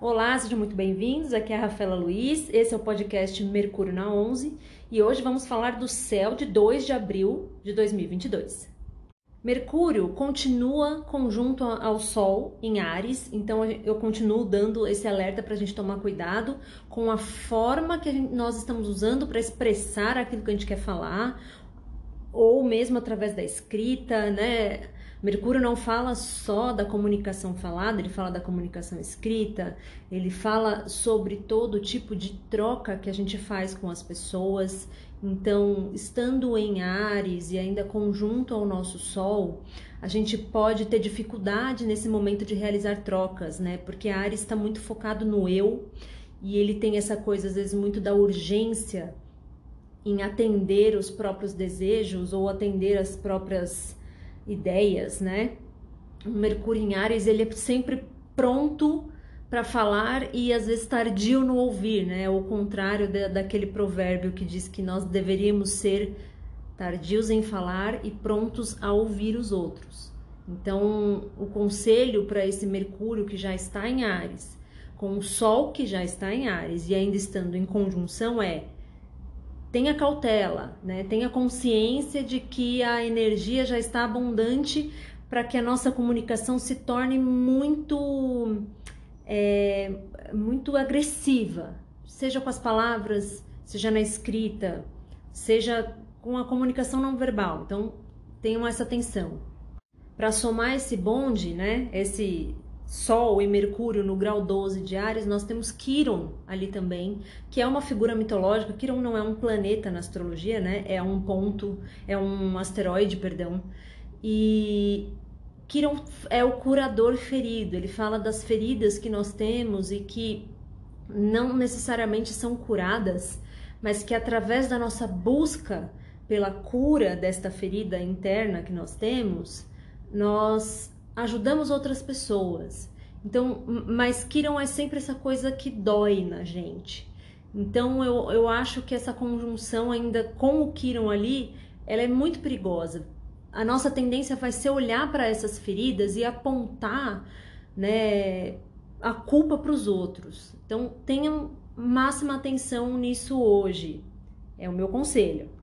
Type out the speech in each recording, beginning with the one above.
Olá, sejam muito bem-vindos. Aqui é a Rafaela Luiz. Esse é o podcast Mercúrio na 11 e hoje vamos falar do céu de 2 de abril de 2022. Mercúrio continua conjunto ao Sol em Ares, então eu continuo dando esse alerta para a gente tomar cuidado com a forma que gente, nós estamos usando para expressar aquilo que a gente quer falar, ou mesmo através da escrita, né? Mercúrio não fala só da comunicação falada, ele fala da comunicação escrita, ele fala sobre todo tipo de troca que a gente faz com as pessoas. Então, estando em Ares e ainda conjunto ao nosso Sol, a gente pode ter dificuldade nesse momento de realizar trocas, né? Porque Ares está muito focado no eu e ele tem essa coisa, às vezes, muito da urgência em atender os próprios desejos ou atender as próprias ideias, né? O Mercúrio em Ares, ele é sempre pronto para falar e às vezes tardio no ouvir, né? O contrário da, daquele provérbio que diz que nós deveríamos ser tardios em falar e prontos a ouvir os outros. Então, o conselho para esse Mercúrio que já está em Ares, com o Sol que já está em Ares e ainda estando em conjunção é tenha cautela, né? tenha consciência de que a energia já está abundante para que a nossa comunicação se torne muito, é, muito agressiva, seja com as palavras, seja na escrita, seja com a comunicação não verbal. Então, tenham essa atenção. Para somar esse bonde, né, esse Sol e Mercúrio no grau 12 de Ares, nós temos Quiron ali também, que é uma figura mitológica. Quiron não é um planeta na astrologia, né? É um ponto, é um asteroide, perdão. E Quiron é o curador ferido. Ele fala das feridas que nós temos e que não necessariamente são curadas, mas que através da nossa busca pela cura desta ferida interna que nós temos, nós ajudamos outras pessoas. Então, mas Kiron é sempre essa coisa que dói na gente. Então, eu, eu acho que essa conjunção ainda com o Kiron ali, ela é muito perigosa. A nossa tendência vai ser olhar para essas feridas e apontar, né, a culpa para os outros. Então, tenham máxima atenção nisso hoje. É o meu conselho.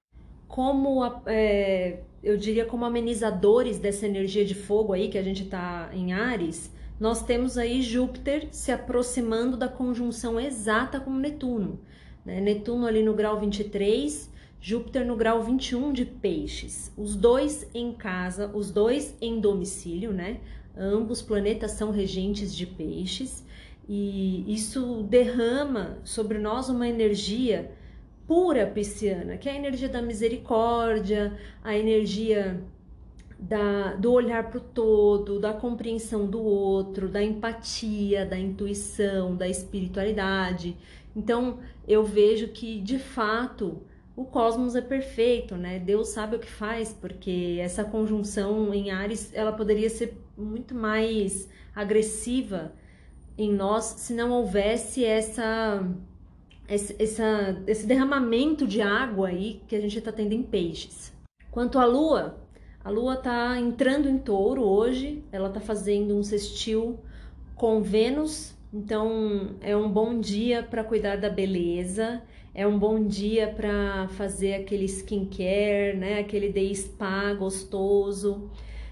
Como é, eu diria, como amenizadores dessa energia de fogo aí que a gente está em Ares, nós temos aí Júpiter se aproximando da conjunção exata com Netuno. Né? Netuno ali no grau 23, Júpiter no grau 21 de Peixes. Os dois em casa, os dois em domicílio, né? Ambos planetas são regentes de Peixes e isso derrama sobre nós uma energia pura pisciana, que é a energia da misericórdia, a energia da, do olhar para o todo, da compreensão do outro, da empatia, da intuição, da espiritualidade. Então eu vejo que de fato o cosmos é perfeito, né? Deus sabe o que faz, porque essa conjunção em Ares ela poderia ser muito mais agressiva em nós se não houvesse essa esse, essa, esse derramamento de água aí que a gente está tendo em peixes. Quanto à lua, a lua está entrando em touro hoje, ela está fazendo um sextil com Vênus, então é um bom dia para cuidar da beleza, é um bom dia para fazer aquele skincare, né? aquele day spa gostoso.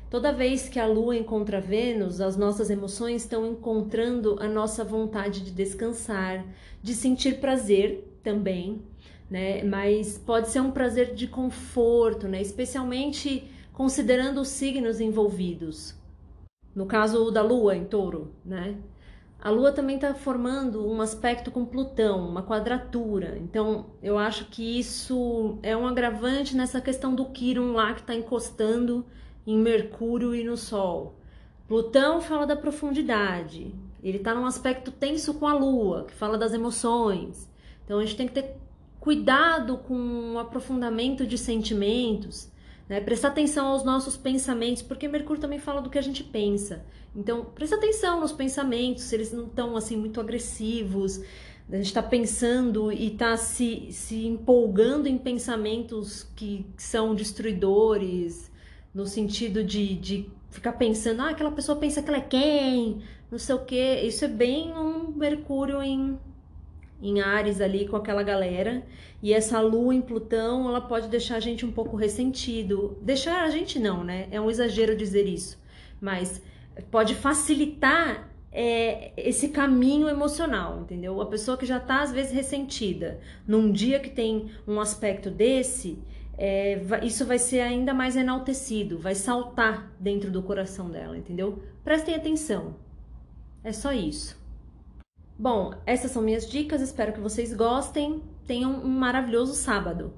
Toda vez que a Lua encontra Vênus, as nossas emoções estão encontrando a nossa vontade de descansar, de sentir prazer também, né? Mas pode ser um prazer de conforto, né? Especialmente considerando os signos envolvidos. No caso da Lua em Touro, né? A Lua também está formando um aspecto com Plutão, uma quadratura. Então, eu acho que isso é um agravante nessa questão do Quirón lá que está encostando em Mercúrio e no Sol. Plutão fala da profundidade, ele está num aspecto tenso com a Lua, que fala das emoções. Então a gente tem que ter cuidado com o aprofundamento de sentimentos, né? prestar atenção aos nossos pensamentos, porque Mercúrio também fala do que a gente pensa. Então, presta atenção nos pensamentos, se eles não estão assim muito agressivos, a gente está pensando e está se, se empolgando em pensamentos que são destruidores, no sentido de, de ficar pensando, ah, aquela pessoa pensa que ela é quem, não sei o que. Isso é bem um Mercúrio em, em Ares ali com aquela galera. E essa lua em Plutão, ela pode deixar a gente um pouco ressentido. Deixar a gente não, né? É um exagero dizer isso. Mas pode facilitar é, esse caminho emocional, entendeu? A pessoa que já tá às vezes ressentida, num dia que tem um aspecto desse, é, isso vai ser ainda mais enaltecido, vai saltar dentro do coração dela, entendeu? Prestem atenção. É só isso. Bom, essas são minhas dicas, espero que vocês gostem. Tenham um maravilhoso sábado.